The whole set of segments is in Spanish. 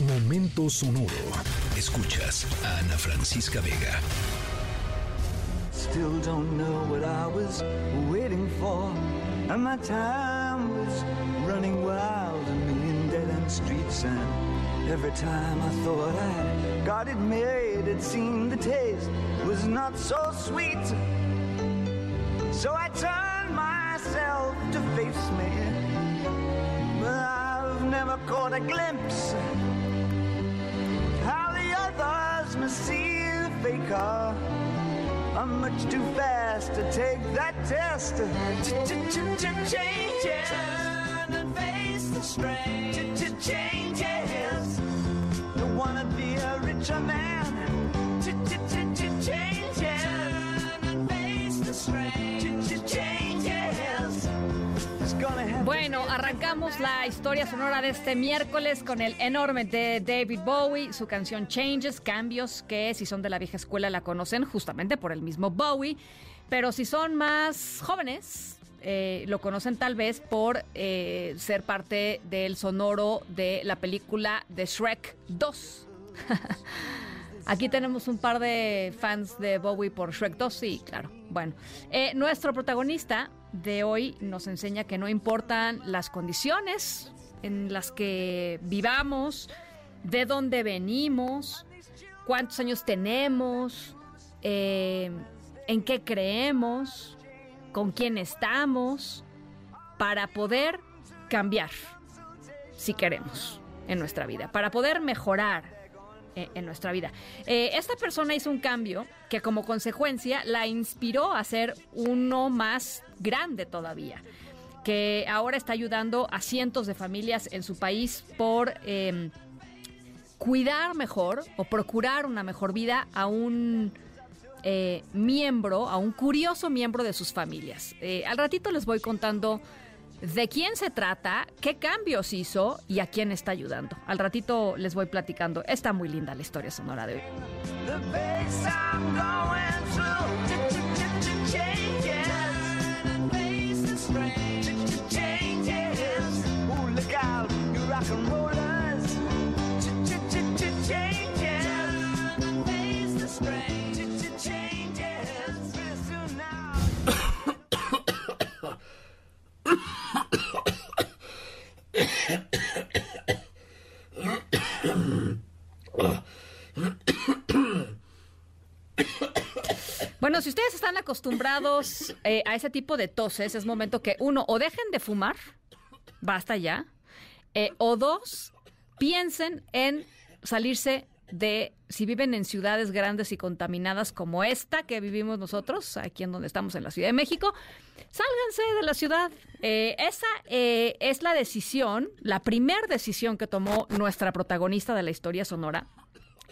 Momento sonoro. Escuchas a Ana Francisca Vega. Still don't know what I was waiting for. And my time was running wild, a million dead end streets. And every time I thought I got it made, it seemed the taste was not so sweet. So I turned myself to face me. But I've never caught a glimpse must see the faker. I'm much too fast to take that test. Changes. And face the strain. Changes. Don't wanna be a richer man. Arrancamos la historia sonora de este miércoles con el enorme de David Bowie, su canción Changes, cambios que si son de la vieja escuela la conocen justamente por el mismo Bowie, pero si son más jóvenes, eh, lo conocen tal vez por eh, ser parte del sonoro de la película de Shrek 2. Aquí tenemos un par de fans de Bowie por Shrek 2, sí, claro. Bueno, eh, nuestro protagonista de hoy nos enseña que no importan las condiciones en las que vivamos, de dónde venimos, cuántos años tenemos, eh, en qué creemos, con quién estamos, para poder cambiar, si queremos, en nuestra vida, para poder mejorar eh, en nuestra vida. Eh, esta persona hizo un cambio que como consecuencia la inspiró a ser uno más grande todavía que ahora está ayudando a cientos de familias en su país por eh, cuidar mejor o procurar una mejor vida a un eh, miembro, a un curioso miembro de sus familias. Eh, al ratito les voy contando de quién se trata, qué cambios hizo y a quién está ayudando. Al ratito les voy platicando. Está muy linda la historia sonora de hoy. Bueno, si ustedes están acostumbrados eh, a ese tipo de toses, es momento que uno o dejen de fumar, basta ya, eh, o dos, piensen en salirse de, si viven en ciudades grandes y contaminadas como esta que vivimos nosotros, aquí en donde estamos en la Ciudad de México, sálganse de la ciudad. Eh, esa eh, es la decisión, la primera decisión que tomó nuestra protagonista de la historia sonora.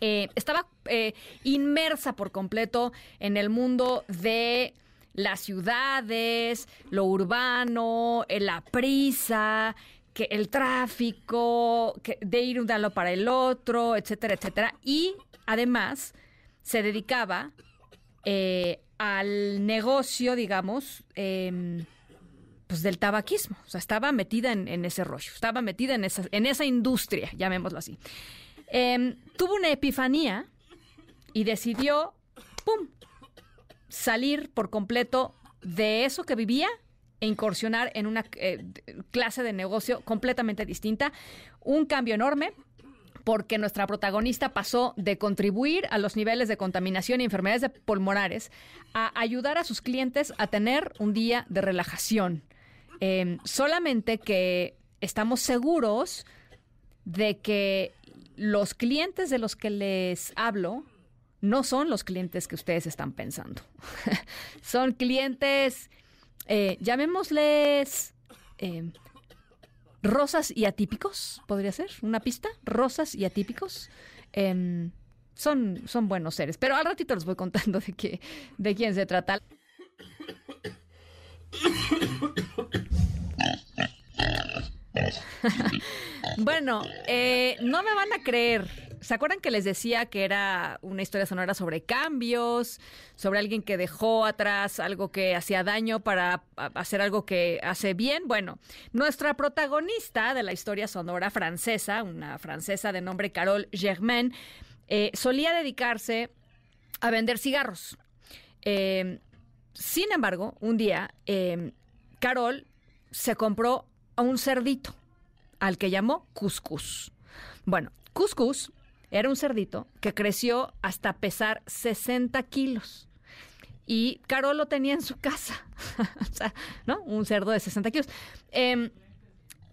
Eh, estaba eh, inmersa por completo en el mundo de las ciudades, lo urbano, eh, la prisa, que el tráfico, de ir un lado para el otro, etcétera, etcétera. Y además se dedicaba eh, al negocio, digamos, em, pues del tabaquismo. O sea, estaba metida en, en ese rollo, estaba metida en esa, en esa industria, llamémoslo así. Em, tuvo una epifanía y decidió, ¡pum!, salir por completo de eso que vivía e incursionar en una eh, clase de negocio completamente distinta. Un cambio enorme porque nuestra protagonista pasó de contribuir a los niveles de contaminación y enfermedades de pulmonares a ayudar a sus clientes a tener un día de relajación. Eh, solamente que estamos seguros de que los clientes de los que les hablo no son los clientes que ustedes están pensando. son clientes, eh, llamémosles eh, rosas y atípicos, podría ser una pista, rosas y atípicos. Em, son, son buenos seres, pero al ratito les voy contando de, qué, de quién se trata. Bueno, eh, no me van a creer ¿Se acuerdan que les decía que era una historia sonora sobre cambios, sobre alguien que dejó atrás algo que hacía daño para hacer algo que hace bien? Bueno, nuestra protagonista de la historia sonora francesa, una francesa de nombre Carole Germain, eh, solía dedicarse a vender cigarros. Eh, sin embargo, un día, eh, Carol se compró a un cerdito, al que llamó Cuscus. Bueno, Cuscus era un cerdito que creció hasta pesar 60 kilos. Y Carol lo tenía en su casa. o sea, ¿no? Un cerdo de 60 kilos. Em,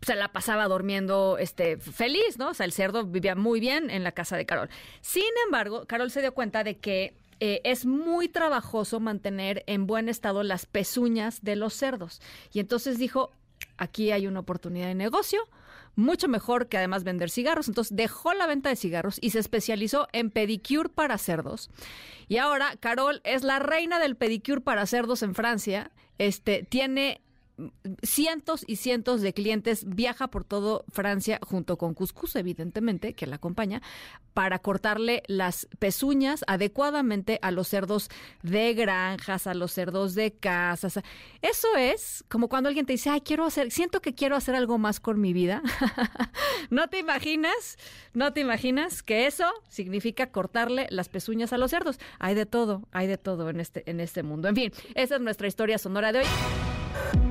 se la pasaba durmiendo este, feliz, ¿no? O sea, el cerdo vivía muy bien en la casa de Carol. Sin embargo, Carol se dio cuenta de que eh, es muy trabajoso mantener en buen estado las pezuñas de los cerdos. Y entonces dijo, aquí hay una oportunidad de negocio, mucho mejor que además vender cigarros. Entonces dejó la venta de cigarros y se especializó en pedicure para cerdos. Y ahora Carol es la reina del pedicure para cerdos en Francia. Este tiene cientos y cientos de clientes, viaja por todo Francia junto con Cuscus, evidentemente, que la acompaña, para cortarle las pezuñas adecuadamente a los cerdos de granjas, a los cerdos de casas. Eso es como cuando alguien te dice, ay, quiero hacer, siento que quiero hacer algo más con mi vida. no te imaginas, no te imaginas que eso significa cortarle las pezuñas a los cerdos. Hay de todo, hay de todo en este, en este mundo. En fin, esa es nuestra historia sonora de hoy.